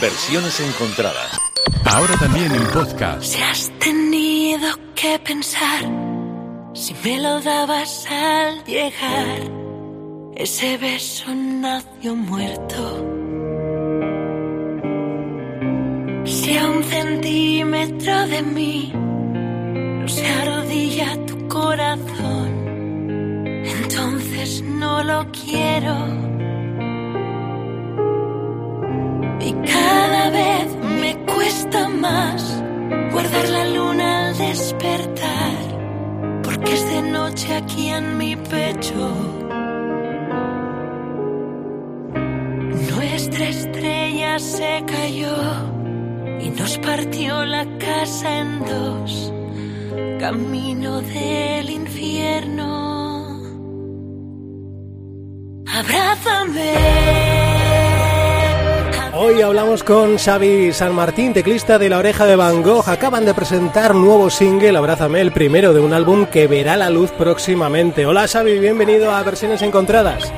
Versiones encontradas. Ahora también en podcast. Si has tenido que pensar si me lo dabas al llegar, ese beso nació muerto. Si a un centímetro de mí no se arrodilla tu corazón, entonces no lo quiero. Y cada vez me cuesta más guardar la luna al despertar, porque es de noche aquí en mi pecho. Nuestra estrella se cayó y nos partió la casa en dos, camino del infierno. Abrázame. Hoy hablamos con Xavi San Martín, teclista de La Oreja de Van Gogh. Acaban de presentar nuevo single, Abrázame, el primero de un álbum que verá la luz próximamente. Hola Xavi, bienvenido a Versiones Encontradas.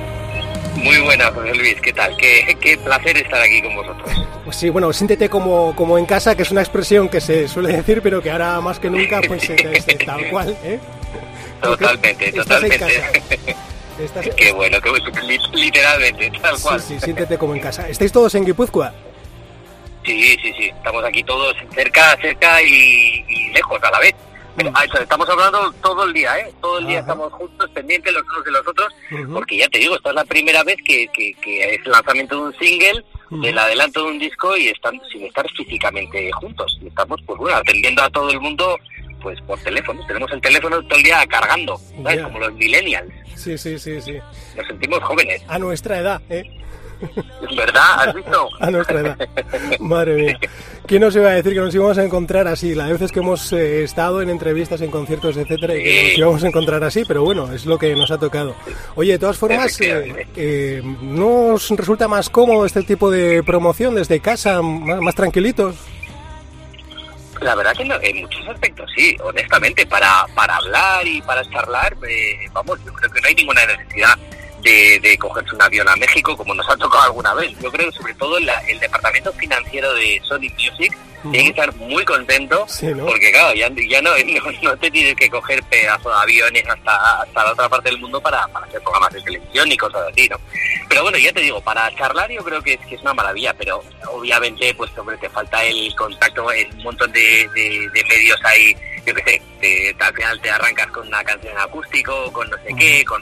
Muy buena, José Luis, ¿qué tal? Qué, qué placer estar aquí con vosotros. Pues sí, bueno, siéntete como, como en casa, que es una expresión que se suele decir, pero que ahora más que nunca, pues es, es tal cual, ¿eh? Totalmente, totalmente. Estás- Qué bueno, qué bueno, li- literalmente, tal cual. Sí, sí, siéntete como en casa. ¿Estáis todos en Guipúzcoa? Sí, sí, sí, estamos aquí todos cerca, cerca y, y lejos a la vez. Pero, ah, eso, estamos hablando todo el día, ¿eh? Todo el día Ajá. estamos juntos, pendientes los unos de los otros, Ujú. porque ya te digo, esta es la primera vez que, que, que es el lanzamiento de un single, del adelanto de un disco y están sin estar físicamente juntos. Y estamos, pues bueno, atendiendo a todo el mundo, pues por teléfono. Tenemos el teléfono todo el día cargando, ¿sabes? Como los millennials. Sí, sí, sí, sí. Nos sentimos jóvenes, A nuestra edad, ¿eh? ¿verdad? ¿Has visto? A nuestra edad. Madre mía. ¿Quién nos iba a decir que nos íbamos a encontrar así? Las veces que hemos eh, estado en entrevistas, en conciertos, etcétera, y que nos íbamos a encontrar así, pero bueno, es lo que nos ha tocado. Oye, de todas formas, eh, eh, ¿no os resulta más cómodo este tipo de promoción desde casa, más, más tranquilitos? La verdad que en muchos aspectos sí, honestamente, para, para hablar y para charlar, eh, vamos, yo creo que no hay ninguna necesidad de, de cogerse un avión a México como nos ha tocado alguna vez. Yo creo que sobre todo la- el departamento financiero de Sony Music tiene que estar muy contento Sí, ¿no? porque claro, ya, ya no, no, no te tienes que coger pedazo de aviones hasta, hasta la otra parte del mundo para, para hacer programas de televisión y cosas así, ¿no? Pero bueno, ya te digo, para charlar yo creo que es, que es una maravilla, pero obviamente pues hombre, te falta el contacto en un montón de, de- de medios ahí, yo qué sé, te- al final te arrancas con una canción acústico, con no sé qué, con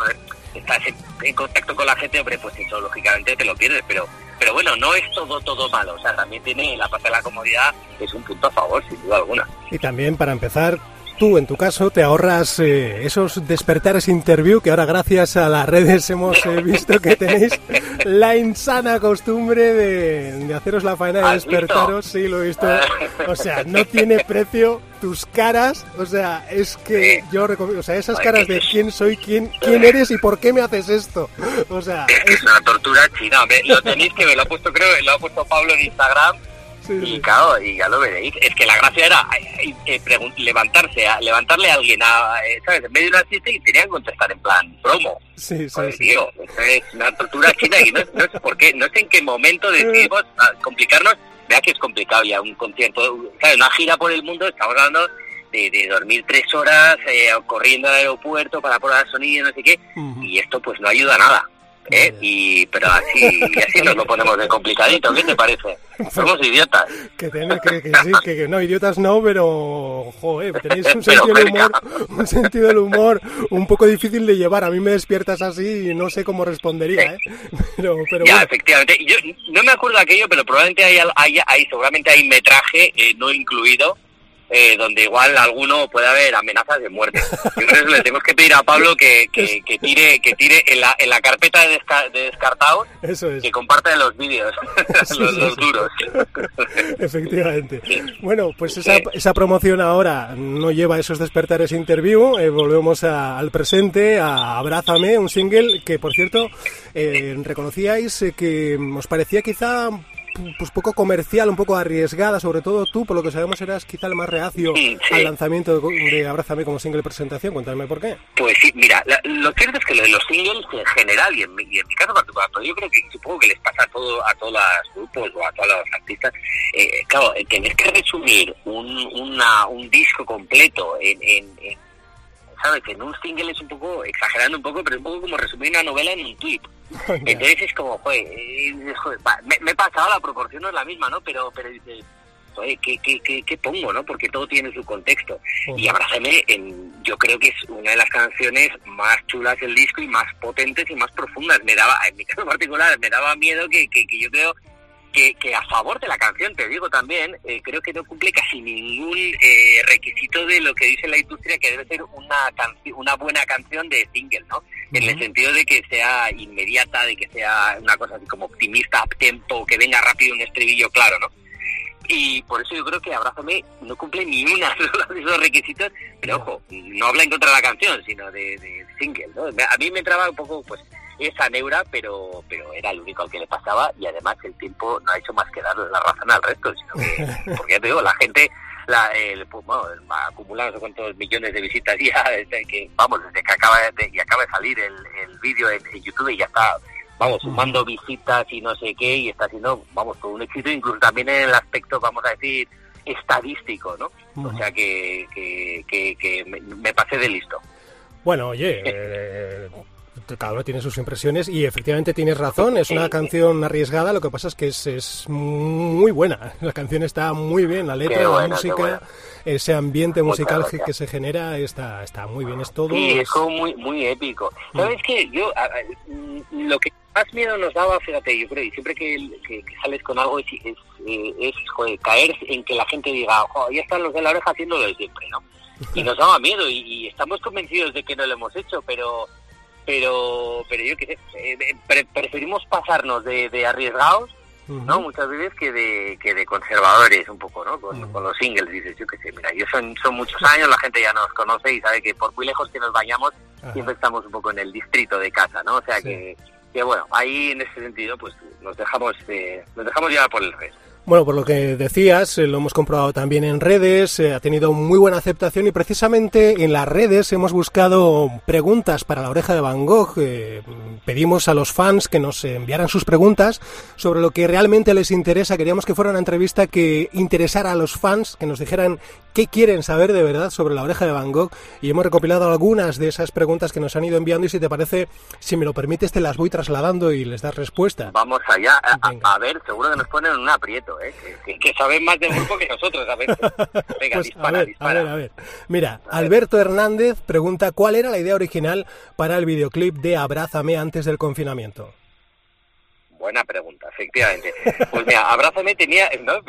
estás en, contacto con la gente, hombre, pues eso lógicamente te lo pierdes, pero pero bueno, no es todo todo malo, o sea, también tiene la parte de la comodidad, es un punto a favor, sin duda alguna. Y también, para empezar, tú, en tu caso, te ahorras eh, esos despertares interview que ahora gracias a las redes hemos eh, visto que tenéis la insana costumbre de, de haceros la faena de ¿Has visto? despertaros. Sí, lo he visto. O sea, no tiene precio tus caras. O sea, es que yo recomiendo, o sea, esas caras de quién soy, quién, quién eres y por qué me haces esto. O sea, Es es, una tortura china, me- lo tenéis que ver, lo ha puesto creo, lo ha puesto Pablo en Instagram sí, y sí. claro, y ya lo veréis. Es que la gracia era eh, eh, levantarse, a, levantarle a alguien, a, eh, ¿sabes? En medio de una siesta y tenían que contestar en plan promo. Sí, sí, Joder, sí. tío, esto es una tortura china y no, no sé por qué, no sé en qué momento decidimos ah, complicarnos. Vea que es complicado ya un concierto, ¿sabes? Una gira por el mundo, estamos hablando de, de dormir tres horas eh, corriendo al aeropuerto para probar sonido, no sé qué, y esto pues no ayuda a nada. ¿Eh? Y, pero así, y así nos lo ponemos de complicadito, ¿qué te parece? Somos idiotas. Que tenéis que, que sí, que, que no, idiotas no, pero joder, tenéis un sentido del humor, un sentido del humor un poco difícil de llevar. A mí me despiertas así y no sé cómo respondería, ¿eh? Pero, pero ya, bueno, efectivamente. Yo no me acuerdo de aquello, pero probablemente hay, hay, hay- seguramente hay metraje eh, no incluido, eh, donde igual alguno puede haber amenazas de muerte. Que le tenemos que pedir a Pablo que, que, que tire que tire en la, en la carpeta de, desca- de descartados eso es, que comparta los vídeos, Sí, los, sí, los sí. duros. efectivamente. Bueno, pues esa, esa promoción ahora no lleva esos despertares interview. eh, volvemos a- al presente, a Abrázame, un single que, por cierto, eh, reconocíais eh, que os parecía quizá pues poco comercial, un poco arriesgada, sobre todo tú, por lo que sabemos eras quizá el más reaccio al lanzamiento de, de Abrázame como single presentación. Cuéntame por qué. Pues sí, mira, lo cierto es que lo de los singles en general y en, mi, en mi caso particular, pero yo creo que supongo que les pasa a, todo, a todos los grupos o a todos los artistas, eh, claro, tener que resumir un, una, un disco completo en, en, ¿sabes? En un single es un poco, exagerando un poco, pero es un poco como resumir una novela en un tweet. Entonces es como, joder, eh, me, me, he pasado, la proporción no es la misma, ¿no? Pero, pero dices, joder, ¿qué, qué, qué, qué pongo, no? Porque todo tiene su contexto. Y Abrázame, en, yo creo que es una de las canciones más chulas del disco y más potentes y más profundas. Me daba, en mi caso particular, me daba miedo que, que, que yo creo que, que, a favor de la canción, te digo también, eh, creo que no cumple casi ningún eh, requisito de lo que dice la industria que debe ser una una buena canción de single, ¿no? En el sentido de que sea inmediata, de que sea una cosa así como optimista, tempo, que venga rápido un estribillo claro, ¿no? Y por eso yo creo que Abrázame no cumple ni una de esos requisitos, pero ojo, no habla en contra de la canción, sino de, de single, ¿no? A mí me entraba un poco, pues, esa neura, pero pero era el único al que le pasaba y además el tiempo no ha hecho más que darle la razón al resto, sino que, porque ya te digo, la gente la, el, pues, bueno, acumula no sé cuántos millones de visitas ya, desde que, vamos, desde que acaba de, y acaba de salir el, el vídeo en, YouTube y ya está, vamos, sumando visitas y no sé qué, y está haciendo, vamos, con un éxito, incluso también en el aspecto, vamos a decir, estadístico, ¿no? O sea que, que, que, que me, me, pasé de listo. Bueno, oye, eh, cada uno tiene sus impresiones y efectivamente tienes razón, es una canción arriesgada, lo que pasa es que es, es muy buena, la canción está muy bien, la letra, la música, ese ambiente musical que, se genera está, está muy bien, es todo... Sí, es como muy, muy épico. Mm. ¿Sabes qué? Yo, mm, lo que más miedo nos daba, fíjate, yo creo, y siempre que, que, sales con algo es, es, es caer en que la gente diga, oh, ya están los de la oreja haciéndolo de siempre, ¿no? Y nos daba miedo y, y estamos convencidos de que no lo hemos hecho, pero pero pero yo qué sé, eh, preferimos pasarnos de, de arriesgados, ¿no? Muchas veces que de, que de conservadores un poco, ¿no? Con, los singles, dices, yo qué sé, mira, yo son, son muchos años, la gente ya nos conoce y sabe que por muy lejos que nos vayamos, siempre estamos un poco en el distrito de casa, ¿no? O sea que, que bueno, ahí en ese sentido, pues nos dejamos, eh, nos dejamos llevar por el resto. Bueno, por lo que decías, eh, lo hemos comprobado también en redes, eh, ha tenido muy buena aceptación y precisamente en las redes hemos buscado preguntas para la oreja de Van Gogh. Eh, pedimos a los fans que nos enviaran sus preguntas sobre lo que realmente les interesa. Queríamos que fuera una entrevista que interesara a los fans, que nos dijeran qué quieren saber de verdad sobre la oreja de Van Gogh y hemos recopilado algunas de esas preguntas que nos han ido enviando y si te parece, si me lo permites, te las voy trasladando y les das respuesta. Vamos allá, a, ver, seguro que nos ponen en un aprieto, ¿eh? que, saben más del grupo que nosotros, a ver. Venga, pues, dispara, a ver, dispara. A ver, a ver. Mira, Alberto Hernández pregunta cuál era la idea original para el videoclip de Abrázame antes del confinamiento. Buena pregunta, efectivamente. Pues mira, Abrázame tenía... No,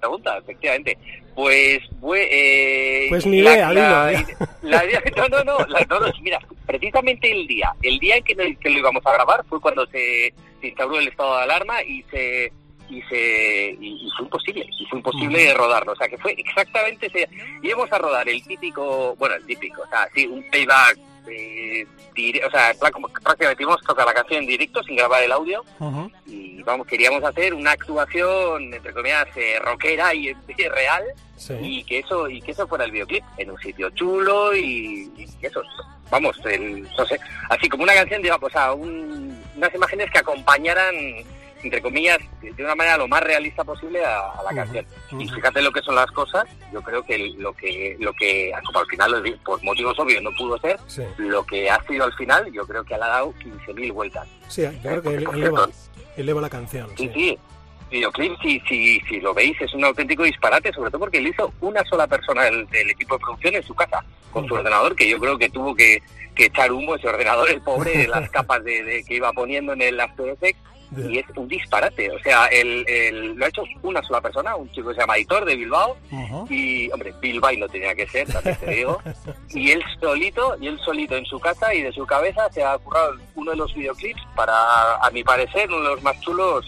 pregunta, efectivamente. Pues... Eh, pues ni idea, la, la, No, no, no, no, mira, precisamente el día, el día en que, que, lo íbamos a grabar fue cuando se, se instauró el estado de alarma y se y se y, fue imposible y fue imposible rodarlo. O sea que fue exactamente ese íbamos a rodar el típico bueno el típico o sea sí un o sea, como prácticamente íbamos a tocar la canción en directo sin grabar el audio. Y vamos, queríamos hacer una actuación, entre comillas, eh, rockera y, real. Y que eso y que eso fuera el videoclip en un sitio chulo y, eso, vamos, no sé, así como una canción, digamos, o sea, unas imágenes que acompañaran entre comillas, de una manera lo más realista posible a, la canción. Y fíjate lo que son las cosas, yo creo que lo que, lo que al final, por motivos obvios, no pudo ser, lo que ha sido al final, yo creo que le ha dado 15.000 vueltas. Sí, creo que eleva, eleva, la canción. Sí, sí. Videoclip, si, si, si lo veis, es un auténtico disparate, sobre todo porque lo hizo una sola persona del, equipo de producción en su casa, con su ordenador, que yo creo que tuvo que, que echar humo ese ordenador, el pobre, de las capas de, que iba poniendo en el After Effects y es un disparate. O sea, el, lo ha hecho una sola persona, un chico que se llama Editor de Bilbao. Y, hombre, Bilbao no tenía que ser, también te digo. y él solito, y él solito en su casa y de su cabeza se ha currado uno de los videoclips para, a mi parecer, uno de los más chulos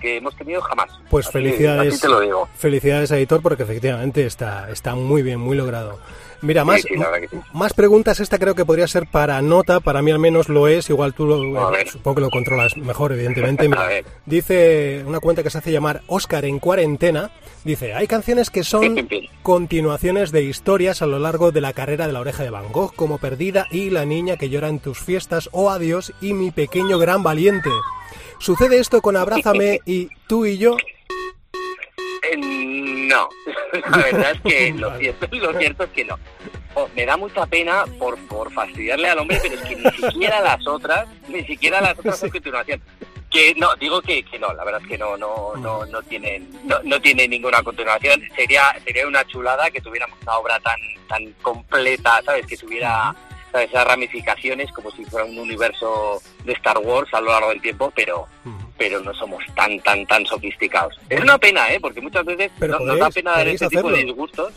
que hemos tenido jamás. Pues Así- felicidades. Así te lo digo. Felicidades a Editor porque efectivamente está, está muy bien, muy logrado. Mira, más, sí, sí. más preguntas. Esta creo que podría ser para nota, para mí al menos lo es. Igual tú lo, ver. supongo que lo controlas mejor, evidentemente. Mira, dice una cuenta que se hace llamar Oscar en cuarentena. Dice, hay canciones que son continuaciones de historias a lo largo de la carrera de la oreja de Van Gogh, como Perdida y La niña que llora en tus fiestas o Adiós y Mi pequeño gran valiente. ¿Sucede esto con Abrázame y tú y yo? No, la verdad es que lo cierto, lo cierto es que no. Oh, me da mucha pena por, por fastidiarle al hombre, pero es que ni siquiera las otras, ni siquiera las otras son continuación. Que no, digo que, que no, la verdad es que no, no, no, no tienen, no, no tiene ninguna continuación. Sería, sería una chulada que tuviéramos una obra tan, tan completa, ¿sabes? Que tuviera esas ramificaciones como si fuera un universo de Star Wars a lo largo del tiempo, pero, pero no somos tan, tan, tan sofisticados. Es una pena, ¿eh? Porque muchas veces Pero no- nos da pena dar este tipo de disgustos.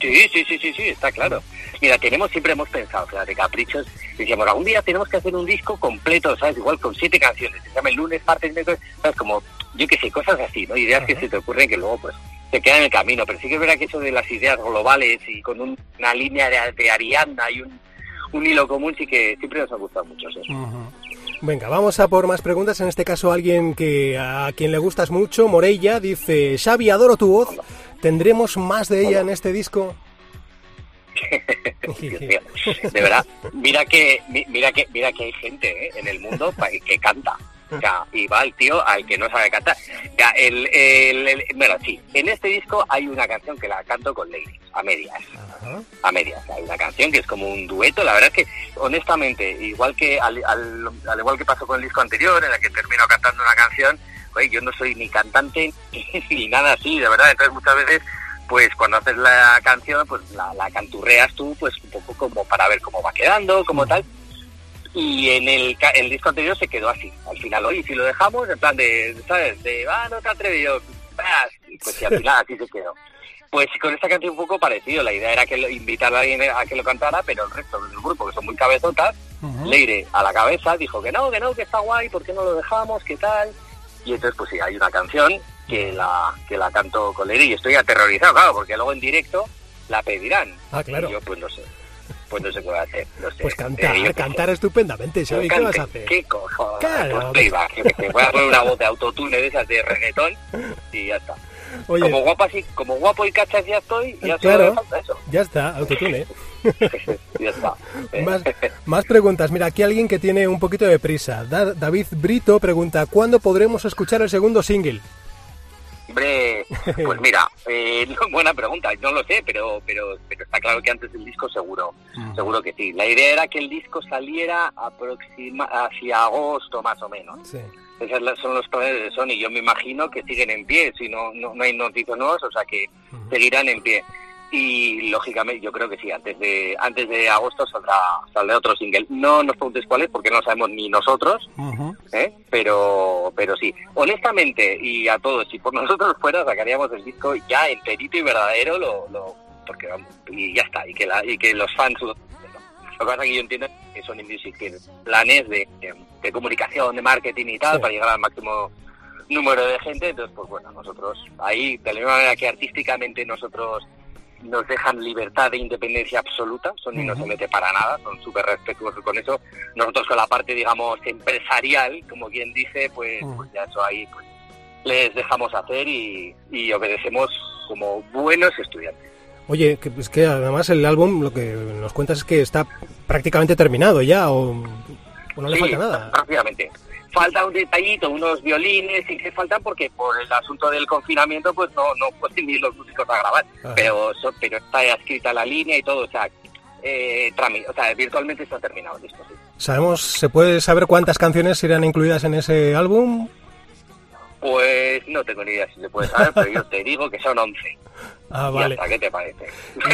Sí, sí, sí, sí, sí, está claro. Mira, tenemos, siempre hemos pensado, fíjate, caprichos, decíamos, algún día tenemos que hacer un disco completo, ¿sabes? Igual con siete canciones, se llama el lunes, martes, miércoles, ¿sabes? Como, yo qué sé, cosas así, ¿no? Ideas que Ajá. se te ocurren que luego, pues, se quedan en el camino. Pero sí que es verdad que eso de las ideas globales y con un- una línea de, de Ariadna y un, un hilo común, sí que siempre nos ha gustado mucho eso. Ujú. Venga, vamos a por más preguntas. En este caso, alguien que a quien le gustas mucho, Morella, dice: Xavi, adoro tu voz. ¿Tendremos más de ella en este disco? Dios mío, de verdad, mira que, mi- mira que, mira que hay gente ¿eh? en el mundo que canta. Sea, y va el tío al que no sabe cantar. Ya, el, el, el- bueno, sí, en este disco hay una canción que la canto con Lady, a medias. Ajá. A medias. Hay una canción que es como un dueto. La verdad es que, honestamente, igual que al, al, al igual que pasó con el disco anterior, en la que termino cantando una canción, oye, yo no soy ni cantante ni nada así, de verdad. Entonces muchas veces, pues cuando haces la canción, pues la, la canturreas tú, pues un poco como para ver cómo va quedando, como tal. Y en el, el disco anterior se quedó así. Al final, oye, si lo dejamos, en plan de, ¿sabes? De, ah, no te vas. Y Pues sí, al final así se quedó. Pues con esta canción un poco parecido. La idea era que lo- invitar a alguien a que lo cantara, pero el resto del grupo, que son muy cabezotas, Ujú. Leire a la cabeza dijo que no, que no, que está guay, ¿por qué no lo dejamos? ¿Qué tal? Y entonces, pues sí, hay una canción que la que la canto con Leire y estoy aterrorizado, claro, porque luego en directo la pedirán. Ah, claro. Y yo, pues no sé. Pues no voy a hacer. No sé. Pues Eh, cantar, sé. cantar estupendamente, Xavi. ¿Qué vas a hacer? ¿Qué cojones? Claro. Pues sé. Voy a poner una voz de autotune de esas de reggaetón y ya está. Oye, Como guapo así, como guapo y cachas ya estoy, ya Claro. solo falta eso. ya está, autotune. ya está. Eh, Más, más preguntas. Mira, aquí alguien que tiene un poquito de prisa. Da- David Brito pregunta: ¿Cuándo podremos escuchar el segundo single? Hombre, pues mira, eh, no, buena pregunta, no lo sé, pero, pero, pero está claro que antes del disco seguro, seguro que sí. La idea era que el disco saliera aproxima, hacia agosto más o menos. Sí. Esos son los planes de Sony. Yo me imagino que siguen en pie, si no, no, no hay noticias nuevas, o sea que seguirán en pie. Y lógicamente yo creo que sí, antes de antes de agosto saldrá, saldrá otro single. No nos preguntes cuál es porque no lo sabemos ni nosotros. ¿eh? pero pero sí honestamente y a todos si por nosotros fuera sacaríamos el disco ya enterito y verdadero lo, lo porque vamos y ya está y que la, y que los fans lo, lo que pasa es que yo entiendo que Sony Music tiene planes de, de, de comunicación de marketing y tal Sí. para llegar al máximo número de gente entonces pues bueno nosotros ahí de la misma manera que artísticamente nosotros nos dejan libertad de independencia absoluta, Sony no se mete para nada, son súper respetuosos con eso. Nosotros con la parte, digamos, empresarial, como quien dice, pues, pues ya eso ahí pues, les dejamos hacer y, y obedecemos como buenos estudiantes. Oye, que, es que además el álbum, lo que nos cuentas es que está prácticamente terminado ya, o, o no le Sí, falta nada. Rápidamente. Falta un detallito, unos violines y que faltan porque por el asunto del confinamiento pues no, no pueden ir los músicos a grabar. Ajá. Pero, pero está escrita la línea y todo, o sea, eh, o sea, virtualmente está terminado el disco, sí. ¿Sabemos, se puede saber cuántas canciones irán incluidas en ese álbum? Pues no tengo ni idea si se puede saber, pero yo te digo que son 11. Ah, vale. ¿qué te parece?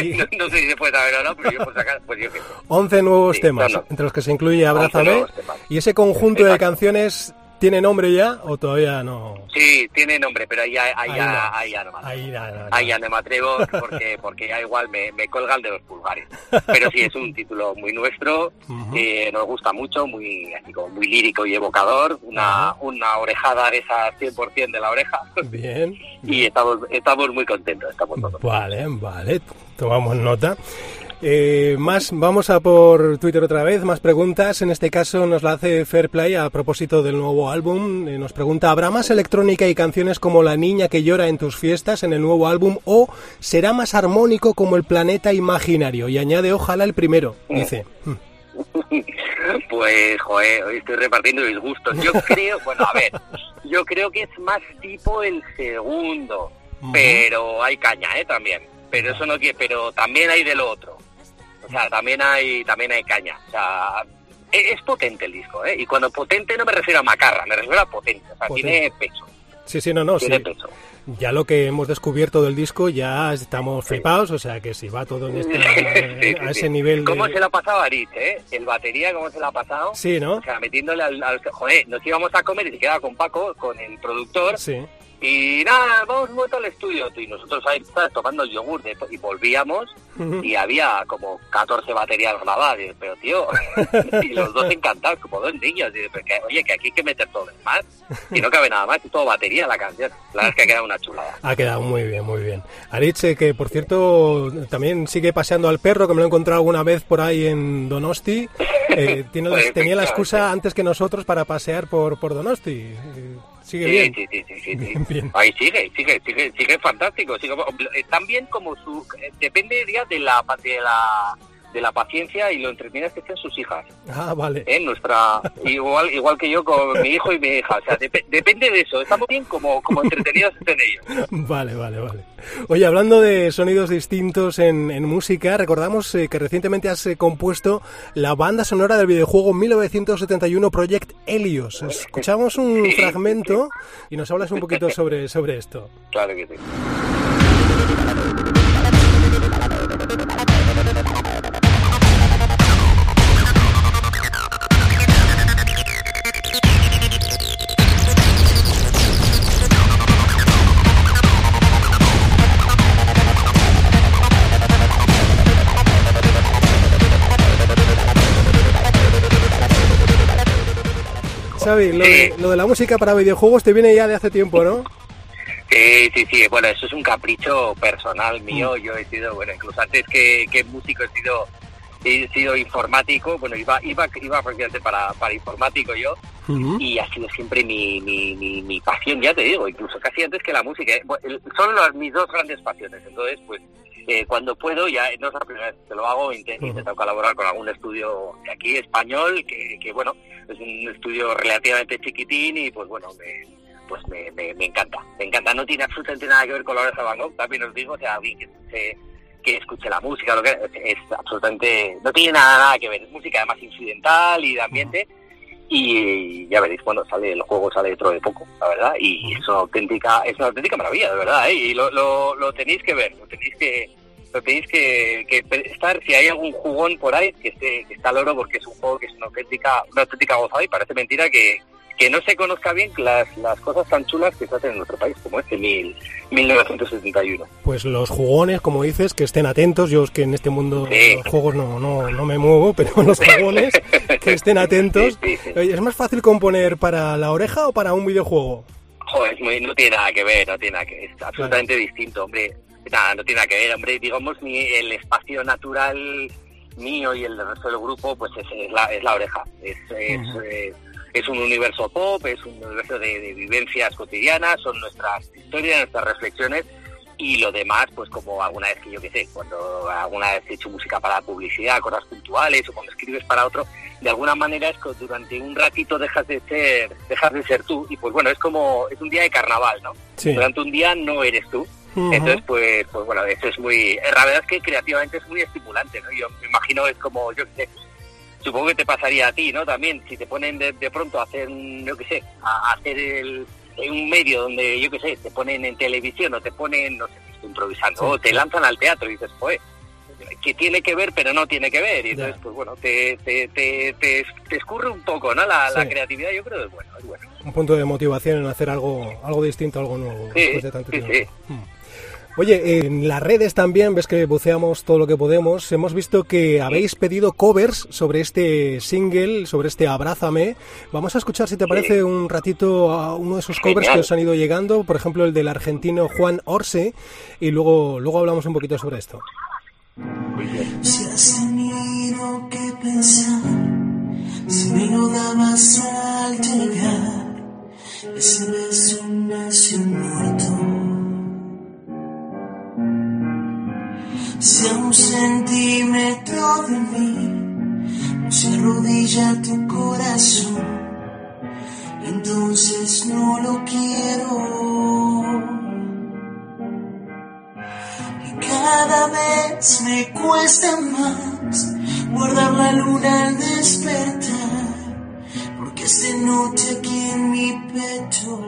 Y- no, no sé si se puede saber o no, pero yo por sacar, pues yo qué sé. 11 nuevos Sí, temas, no, no. entre los que se incluye 11 Abrázame. Y ese conjunto de Exacto. canciones ¿Tiene nombre ya o todavía no? Sí, tiene nombre, pero ahí, ya- ahí, Ahí ya, no. ahí ya no me atrevo. Ahí ya no, no. Ahí ya no me atrevo porque, porque ya igual me, me colgan de los pulgares. Pero sí, es un título muy nuestro, que nos gusta mucho, muy así como muy lírico y evocador, una, una orejada de esas 100% de la oreja. Bien. Y estamos, estamos muy contentos, estamos todos. Vale, vale, tomamos nota. Eh, más, vamos a por Twitter otra vez, más preguntas. En este caso nos la hace Fairplay a propósito del nuevo álbum. Eh, nos pregunta, ¿habrá más electrónica y canciones como La niña que llora en tus fiestas en el nuevo álbum o será más armónico como el planeta imaginario? Y añade, ojalá el primero, dice. Pues, joder, hoy estoy repartiendo disgustos. Yo creo, bueno, a ver, yo creo que es más tipo el segundo, pero hay caña, ¿eh? También. Pero eso no quiere, pero también hay de lo otro. O sea, también hay, también hay caña. O sea, e- es potente el disco, ¿eh? Y cuando potente no me refiero a macarra, me refiero a potente. O sea, Potente. tiene peso, Sí, sí, no, no, sí. tiene peso. Ya lo que hemos descubierto del disco ya estamos flipados, o sea que si va todo en este, Sí, a ese nivel ¿Cómo de... se lo ha pasado a Aritz, eh? El batería, ¿cómo se lo ha pasado? Sí, ¿no? O sea, metiéndole al, al- Joder, nos íbamos a comer y se quedaba con Paco, con el productor, Sí. Y nada, vamos momento al estudio. Y nosotros ahí ¿sabes? tomando el yogur de- y volvíamos y había como 14 baterías grabadas. Y, pero tío, y los dos encantados, como dos niños. Y, pero que, oye, que aquí hay que meter todo lo demás. Y no cabe nada más, y todo batería la canción. La verdad es que ha quedado una chulada. Ha quedado muy bien, muy bien. Aritz, eh, que por cierto también sigue paseando al perro, que me lo he encontrado alguna vez por ahí en Donosti. Eh, tiene Pues, tenía la excusa antes que nosotros para pasear por, por Donosti. Sigue Sí, bien. sí, sí, sí, sí, sí. Bien, bien. Ahí sigue, sigue, sigue, sigue fantástico. Sigue, eh, también como su... eh, depende ya de la, de la de la paciencia y lo entretenidas que estén sus hijas. Ah, vale. ¿eh? Nuestra, igual, igual que yo con mi hijo y mi hija. O sea, dep- depende de eso. Estamos bien como, como entretenidos estén ellos. Vale, vale, vale. Oye, hablando de sonidos distintos en, en música, recordamos eh, que recientemente has eh, compuesto la banda sonora del videojuego 1971 Project Helios. Escuchamos un fragmento y nos hablas un poquito sobre, sobre esto. Claro que sí. Xavi, lo de, lo de la música para videojuegos te viene ya de hace tiempo, ¿no? Sí, sí, sí. Bueno, eso es un capricho personal mío. Yo he sido, bueno, incluso antes que, que músico he sido he sido informático. Bueno, iba iba iba prácticamente para, para informático yo. Y ha sido siempre mi, mi, mi, mi pasión, ya te digo, incluso casi antes que la música. ¿eh? Son las, mis dos grandes pasiones, entonces pues eh, cuando puedo, ya no es la primera vez que lo hago, inte- Ujú. intento colaborar con algún estudio de aquí español, que, que bueno, es un estudio relativamente chiquitín y pues bueno, me, pues me, me, me encanta, me encanta, no tiene absolutamente nada que ver con la oreja de Van Gogh, también os digo, o sea, alguien que escuche, que escuche la música, lo que es absolutamente, no tiene nada, nada que ver, es música además incidental y de ambiente, y ya veréis cuando sale el juego sale dentro de poco la verdad y es una auténtica es una auténtica maravilla de verdad ¿eh? y lo, lo, lo tenéis que ver lo tenéis que lo tenéis que, que estar si hay algún jugón por ahí que esté que está al oro porque es un juego que es una auténtica una auténtica gozada y parece mentira que que no se conozca bien las, las cosas tan chulas que se hacen en nuestro país como este mil, 1971 Pues los jugones, como dices, que estén atentos. Yo es que en este mundo de Sí. los juegos no, no, no me muevo, pero los jugones que estén atentos. Sí, sí, ¿Es más fácil componer para la oreja o para un videojuego? Joder, muy- no tiene nada que ver, no tiene nada que ver, es absolutamente distinto, hombre. Nada, no tiene nada que ver, hombre. Digamos, mi, el espacio natural mío y el del resto del grupo, pues es, es la, es la oreja. Es, es, Ujú. eh, es un universo pop, es un universo de, de vivencias cotidianas, son nuestras historias, nuestras reflexiones. Y lo demás, pues como alguna vez que yo qué sé, cuando alguna vez he hecho música para publicidad, cosas puntuales, o cuando escribes para otro, de alguna manera es que durante un ratito dejas de ser, dejas de ser tú, y pues bueno, es como, es un día de carnaval, ¿no? Sí. Durante un día no eres tú. Entonces, pues, pues bueno, eso es muy, la verdad es que creativamente es muy estimulante, ¿no? Yo me imagino es como, yo qué sé, supongo que te pasaría a ti, ¿no? También, si te ponen de, de pronto a hacer, un, yo qué sé, a hacer el, en un medio donde, yo qué sé, te ponen en televisión o te ponen, no sé, improvisando, Sí, o te lanzan al teatro y dices, pues, que tiene que ver, pero no tiene que ver. Y entonces, Ya. pues bueno, te, te, te, te, escurre un poco, ¿no? La, la creatividad, yo creo que es bueno, es bueno. un punto de motivación en hacer algo, algo distinto, algo nuevo Sí, después de tanto sí, tiempo. sí. Oye, en las redes también, ves que buceamos todo lo que podemos, hemos visto que habéis pedido covers sobre este single, sobre este Abrázame. Vamos a escuchar, si te parece, un ratito a uno de esos covers Genial. que os han ido llegando, por ejemplo el del argentino Juan Orse, y luego, luego hablamos un poquito sobre esto. Si has tenido que pensar, si me lo dabas al llegar, ese beso nació muerto. Si a un centímetro de mí no se arrodilla tu corazón, entonces no lo quiero. Y cada vez me cuesta más guardar la luna al despertar, pecho.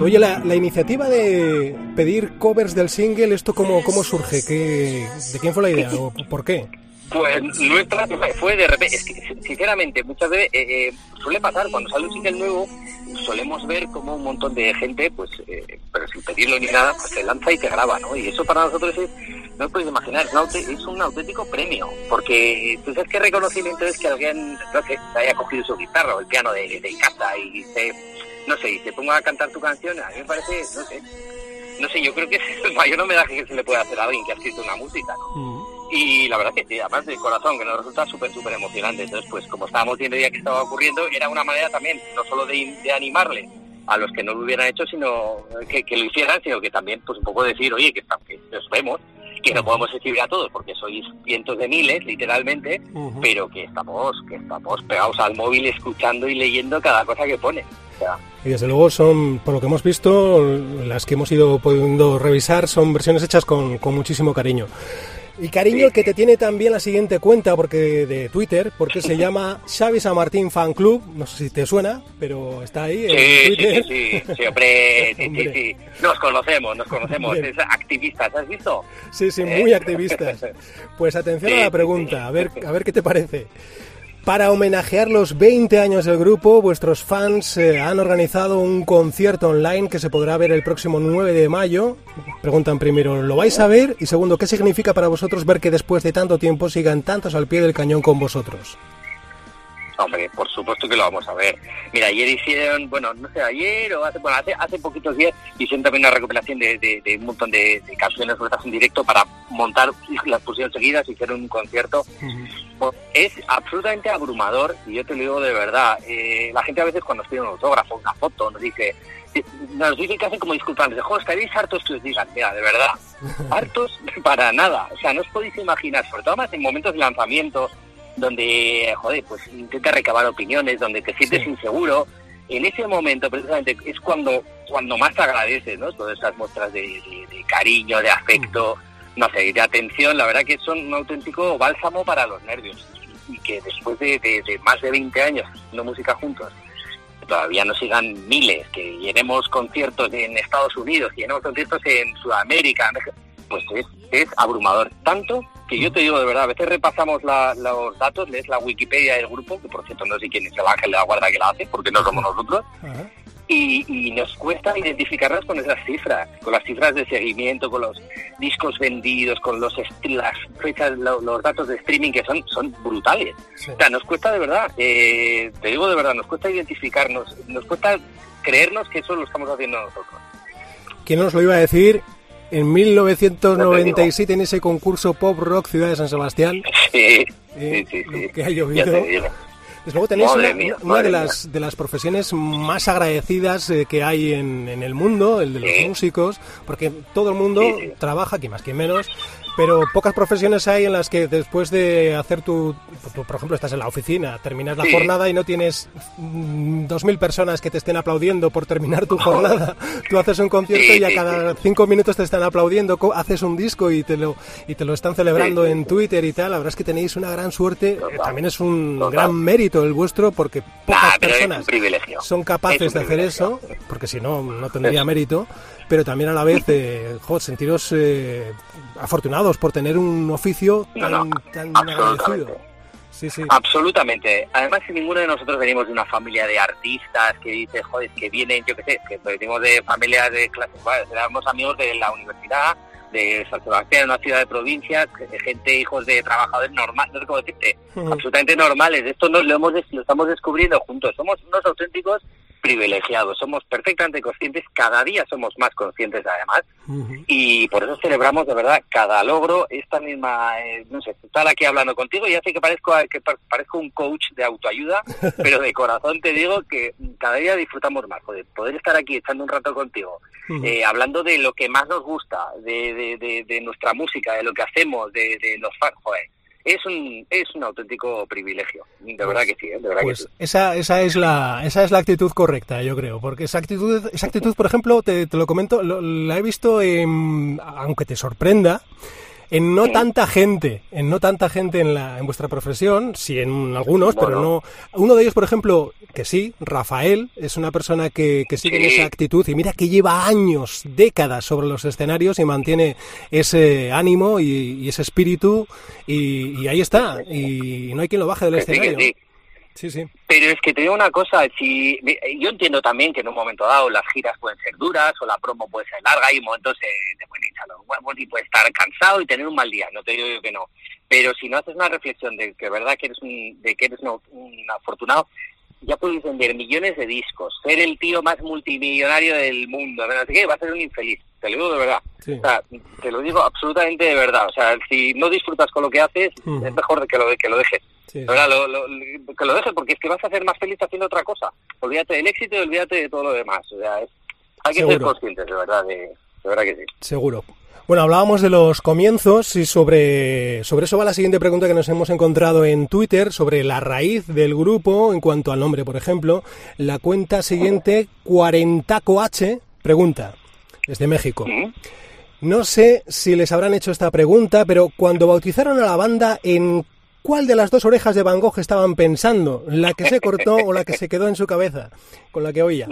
Oye, la, la iniciativa de pedir covers del single, ¿esto cómo, cómo surge? ¿Qué, ¿De quién fue la idea o por qué? Pues nuestra fue de repente, es que sinceramente muchas veces eh, eh, suele pasar cuando sale un single nuevo, solemos ver como un montón de gente, pues, eh, pero sin pedirlo ni nada, pues se lanza y te graba, ¿no? Y eso para nosotros es, no os podéis imaginar, es un, auténtico premio, porque tú sabes qué reconocimiento es que alguien, no sé, haya cogido su guitarra o el piano de, de casa y se, no sé, y se ponga a cantar tu canción, a mí me parece, no sé, no sé, yo creo que es el mayor homenaje que se le puede hacer a alguien que ha escrito una música, ¿no? Y la verdad que sí, además de corazón, que nos resulta súper, súper emocionante. Entonces, pues como estábamos viendo ya que estaba ocurriendo, era una manera también, no solo de, de animarle a los que no lo hubieran hecho, sino que, que lo hicieran, sino que también, pues un poco decir, oye, que, que os vemos, que no podemos escribir a todos, porque sois cientos de miles, literalmente, pero que estamos, que estamos pegados al móvil escuchando y leyendo cada cosa que pone. O sea, Y desde luego son, por lo que hemos visto, las que hemos ido pudiendo revisar, son versiones hechas con, con muchísimo cariño. Y cariño el que te tiene también la siguiente cuenta porque de Twitter, porque se llama Xavi San Martín Fan Club, no sé si te suena, pero está ahí en Sí, sí, Twitter. sí, sí, sí, hombre, sí, sí, Hombre. sí. Nos conocemos, nos conocemos. Bien. Es activistas, ¿has visto? Sí, sí, muy activistas. Pues atención a la pregunta, a ver, a ver qué te parece. Para homenajear los 20 años del grupo, vuestros fans eh, han organizado un concierto online que se podrá ver el próximo 9 de mayo. Preguntan primero, ¿lo vais a ver? Y segundo, ¿qué significa para vosotros ver que después de tanto tiempo sigan tantos al pie del cañón con vosotros? Hombre, por supuesto que lo vamos a ver. Mira, ayer hicieron, bueno, no sé, ayer o hace, bueno, hace, hace poquitos días hicieron también una recopilación de, de- de un montón de, de canciones sueltas en directo para montar, las pusieron seguidas, hicieron un concierto. Pues, Es absolutamente abrumador y yo te lo digo de verdad. Eh, la gente a veces cuando nos pide un autógrafo, una foto, nos dice, nos dice que hacen como disculpantes, de, "Jo, estaréis hartos que os digan, mira, de verdad, hartos para nada. O sea, no os podéis imaginar, sobre todo más en momentos de lanzamiento, donde, joder, pues intenta recabar opiniones, donde te sientes Sí. inseguro. En ese momento, precisamente, es cuando cuando más te agradeces, ¿no? Todas esas muestras de, de- de cariño, de afecto, no sé, de atención. La verdad que son un auténtico bálsamo para los nervios. Y que después de, de- de más de 20 años haciendo música juntos, todavía nos sigan miles, que llenemos conciertos en Estados Unidos, que llenemos conciertos en Sudamérica, México, pues es, es abrumador. Tanto que yo te digo de verdad, a veces repasamos la- los datos, lees la Wikipedia del grupo, que por cierto no sé quién es el ángel de la guarda que la hace, porque no somos nosotros, y, y nos cuesta identificarnos con esas cifras, con las cifras de seguimiento, con los discos vendidos, con los las fechas, lo- los datos de streaming que son, son brutales. Sí. O sea, nos cuesta de verdad, eh, te digo de verdad, nos cuesta identificarnos, nos cuesta creernos que eso lo estamos haciendo nosotros. ¿Quién nos lo iba a decir? En 1997 en ese concurso Pop Rock Ciudad de San Sebastián, Sí, eh, sí, sí, que ha llovido. Desde luego tenéis Madre una, mía, una madre de, mía. las, de las profesiones más agradecidas eh, que hay en, en el mundo, el de los músicos, porque todo el mundo trabaja, aquí más que menos, pero pocas profesiones hay en las que después de hacer tu, tu- por ejemplo, estás en la oficina, terminas la Sí. jornada y no tienes mm, dos mil personas que te estén aplaudiendo por terminar tu jornada. Tú haces un concierto y a cada cinco minutos te están aplaudiendo, haces un disco y te lo, y te lo están celebrando en Twitter y tal. La verdad es que tenéis una gran suerte. Eh. También es un Total. gran mérito el vuestro porque pocas Nah, personas son Es capaces de hacer eso, porque si no, no tendría mérito, pero también a la vez, eh, jo, sentiros eh, afortunados por tener un oficio tan, no, tan agradecido. Sí, sí. Absolutamente. Además, si ninguno de nosotros venimos de una familia de artistas que dice, joder, que vienen, yo qué sé, que venimos de familias de clase, bueno, éramos amigos de la universidad, de San Sebastián, una ciudad de provincia, gente, hijos de trabajadores normales, no sé cómo decirte, absolutamente normales. Esto nos lo, hemos, lo estamos descubriendo juntos. Somos unos auténticos privilegiados, somos perfectamente conscientes, cada día somos más conscientes además, y por eso celebramos de verdad cada logro, esta misma, eh, no sé, estar aquí hablando contigo, ya sé que parezco, que pa- parezco un coach de autoayuda, pero de corazón te digo que cada día disfrutamos más, joder, poder estar aquí echando un rato contigo, eh, hablando de lo que más nos gusta, de, de, de- de nuestra música, de lo que hacemos, de, de los fans, joder, es un, es un auténtico privilegio, de verdad que sí, ¿eh? de verdad que Pues sí. esa, esa es la esa es la actitud correcta, yo creo, porque esa actitud, esa actitud, por ejemplo, te, te lo comento, lo- la he visto, en, aunque te sorprenda, en no Sí. tanta gente, en no tanta gente en la en vuestra profesión, sí en algunos, pero no. Uno de ellos, por ejemplo, que sí, Rafael, es una persona que, que sigue Sí. esa actitud y mira que lleva años, décadas sobre los escenarios y mantiene ese ánimo y, y ese espíritu y, y ahí está y no hay quien lo baje del que escenario. sí. Sí, sí. Pero es que te digo una cosa, si yo entiendo también que en un momento dado las giras pueden ser duras o la promo puede ser larga y en momentos eh, te pueden hinchar los huevos y puedes estar cansado y tener un mal día, no te digo yo que no. Pero si no haces una reflexión de que verdad que eres un, de que eres un, un afortunado, ya puedes vender millones de discos, ser el tío más multimillonario del mundo, sé qué, va a ser un infeliz, te lo digo de verdad. Sí. O sea, te lo digo absolutamente de verdad. O sea, si no disfrutas con lo que haces, es mejor que lo, que lo dejes. Sí, verdad, lo- lo- lo- que lo dejes porque es que vas a ser más feliz haciendo otra cosa. Olvídate del éxito y olvídate de todo lo demás. O sea, es- hay que ser conscientes, de verdad, de, de verdad que sí. Seguro. Bueno, hablábamos de los comienzos y sobre, sobre eso va la siguiente pregunta que nos hemos encontrado en Twitter, sobre la raíz del grupo en cuanto al nombre, por ejemplo. La cuenta siguiente, 40coh, pregunta, desde México. No sé si les habrán hecho esta pregunta, pero cuando bautizaron a la banda, ¿en cuál de las dos orejas de Van Gogh estaban pensando? ¿La que se cortó o la que se quedó en su cabeza? Con la que oía.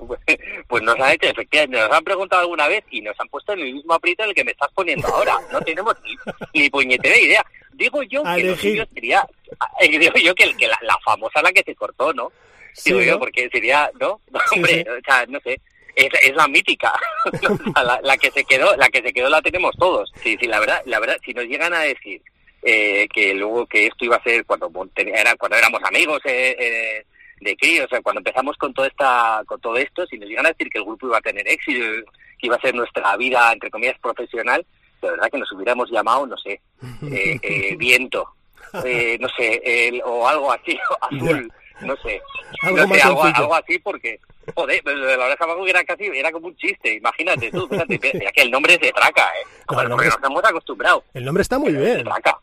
pues nos han hecho, efectivamente, nos han preguntado alguna vez y nos han puesto en el mismo aprieto en el que me estás poniendo ahora. No tenemos ni, ni puñetera idea. Digo yo que lo elegir. suyo sería, eh, digo yo que, que la, la famosa la que se cortó, ¿no? Sí, digo yo, ¿no? porque sería, ¿no? Sí, Hombre, sí. o sea, no sé. Es, es la mítica, la, la que se quedó, la que se quedó la tenemos todos. Sí, sí, la verdad, la verdad, si nos llegan a decir eh, que luego que esto iba a ser cuando era cuando éramos amigos eh, eh, de críos, o sea, cuando empezamos con toda esta, con todo esto, si nos llegan a decir que el grupo iba a tener éxito, que iba a ser nuestra vida entre comillas profesional, de verdad que nos hubiéramos llamado, no sé, eh, eh, viento, eh, no sé, el- o algo así, azul, no sé, Algo no sé, algo, así porque, joder, la oreja abajo era casi, era como un chiste, imagínate tú, fíjate, mira que el nombre es de traca, eh, como No, el nombre es- nos hemos acostumbrado. El nombre está muy bien. traca.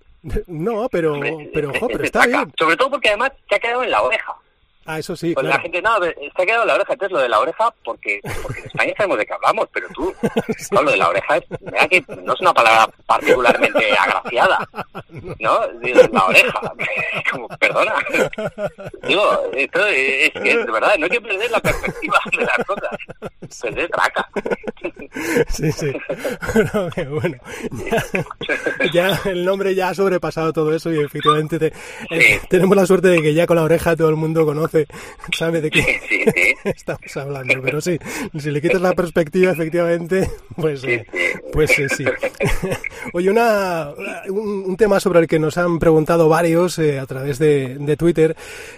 No, pero, pero, jo, pero está bien. Sobre todo porque además se ha quedado en la oreja. Ah, eso sí, Pues la gente, no, se ha quedado la oreja. Entonces lo de la oreja, porque, porque en España sabemos de qué hablamos, pero tú, no, lo de la oreja es, mira que no es una palabra particularmente agraciada, ¿no? La oreja, como, perdona. Digo, esto es que de verdad, no hay que perder la perspectiva de las cosas. De traca. Sí, sí. Bueno, que bueno. Ya, ya el nombre ya ha sobrepasado todo eso y efectivamente te- eh, Sí. tenemos la suerte de que ya con la oreja todo el mundo conoce, sabe de qué sí, sí. estamos hablando. Pero sí, si le quitas la perspectiva, efectivamente, pues, eh, Sí, sí. pues eh, sí. Oye, una, un, un tema sobre el que nos han preguntado varios eh, a través de, de Twitter,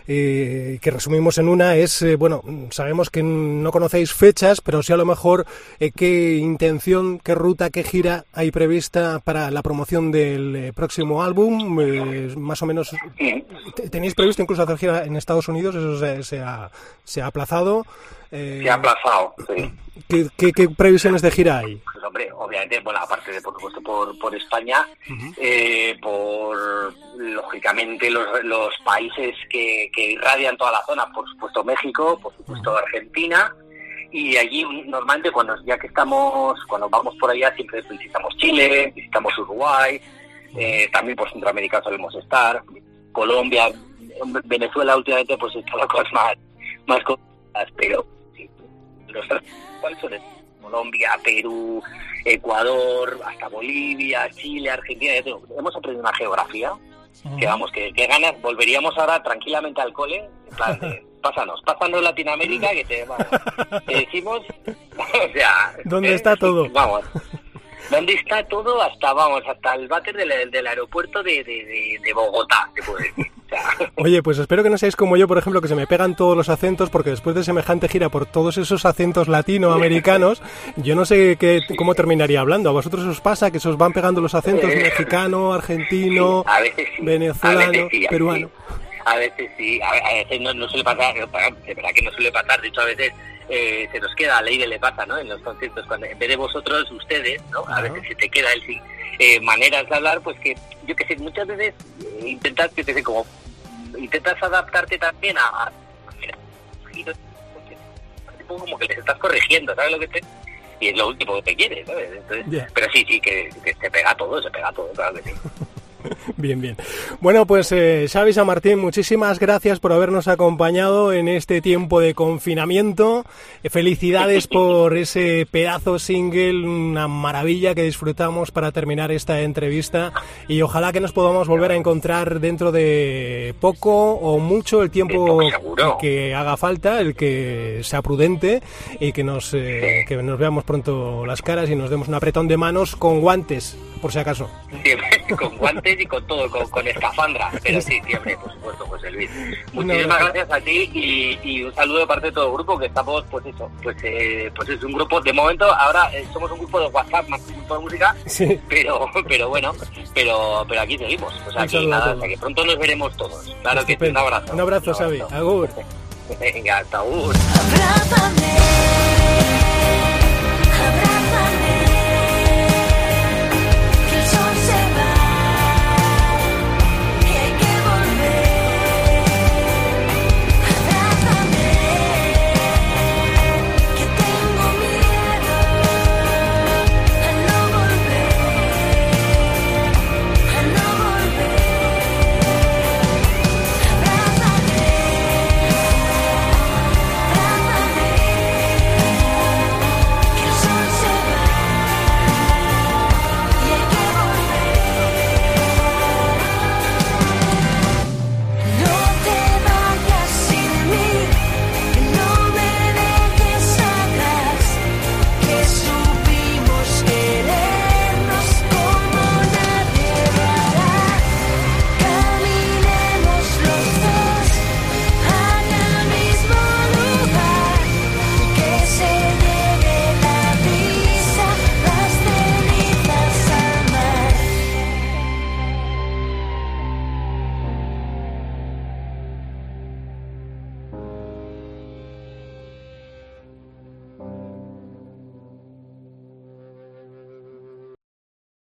eh, que resumimos en una, es, eh, bueno, sabemos que no conocéis fechas, pero sí a lo mejor eh, qué intención, qué ruta, qué gira hay prevista para la promoción del eh, próximo álbum, eh, más o menos. ¿te- ¿Tenéis previsto incluso hacer gira en Estados Unidos? Eso se, se ha, se ha aplazado. Eh, Se ha aplazado, sí. ¿qué, qué, qué previsiones de gira hay? Pues hombre, obviamente, bueno, aparte de por supuesto por, por España, eh, por lógicamente los, los países que, que irradian toda la zona, por supuesto México, por supuesto Argentina, y allí normalmente cuando ya que estamos, cuando vamos por allá siempre visitamos Chile, visitamos Uruguay, eh, también por Centroamérica solemos estar, Colombia, Venezuela últimamente pues está las cosas más, más complicadas, pero sí, los ¿cuáles son? Colombia, Perú, Ecuador, hasta Bolivia, Chile, Argentina. hemos aprendido una geografía que vamos, que, que ganas, volveríamos ahora tranquilamente al cole, en plan de, pásanos, pásanos Latinoamérica, que te, vamos, te decimos, o sea... ¿Dónde eh, está todo? Vamos. ¿Dónde está todo? Hasta, vamos, hasta el váter del, del aeropuerto de, de, de, de Bogotá, te puedo decir. Oye, pues espero que no seáis como yo, por ejemplo, que se me pegan todos los acentos, porque después de semejante gira por todos esos acentos latinoamericanos, yo no sé qué, cómo terminaría hablando. ¿A vosotros os pasa que se os van pegando los acentos mexicano, argentino, sí, venezolano, sí, peruano? A veces sí, a, a veces no, no suele pasar, de verdad que no suele pasar, de hecho a veces eh, se nos queda, a Leire le pasa, ¿no? En los conciertos, cuando en vez de vosotros, ustedes, ¿no? A veces se te queda el sí, eh, maneras de hablar, pues que, yo que sé, muchas veces eh, intentas, que te sé, como, intentas adaptarte también a, a mira, como que les estás corrigiendo, ¿sabes lo que te...? Y es lo último que te quieres, ¿sabes? Entonces. Pero sí, sí, que, que se pega todo, se pega todo, claro que sí. Bien, bien. Bueno, pues eh, Xavi San Martín, muchísimas gracias por habernos acompañado en este tiempo de confinamiento. Eh, Felicidades por ese pedazo single, una maravilla que disfrutamos para terminar esta entrevista y ojalá que nos podamos volver a encontrar dentro de poco o mucho el tiempo que haga falta, el que sea prudente y que nos, eh, que nos veamos pronto las caras y nos demos un apretón de manos con guantes, por si acaso. Siempre con guantes y con todo, con, con escafandra. Pero sí, siempre, por supuesto, José Luis. Muchísimas gracias a ti y, y un saludo de parte de todo el grupo, que estamos, pues eso, pues, eh, pues es un grupo, de momento, ahora eh, somos un grupo de WhatsApp más que un grupo de música, Sí. pero, pero bueno, pero, pero aquí seguimos. O sea, Un que nada, hasta que pronto nos veremos todos. Claro que sí, un abrazo. Un abrazo, Xavi. Agur. Venga, hasta agur. Abrázame.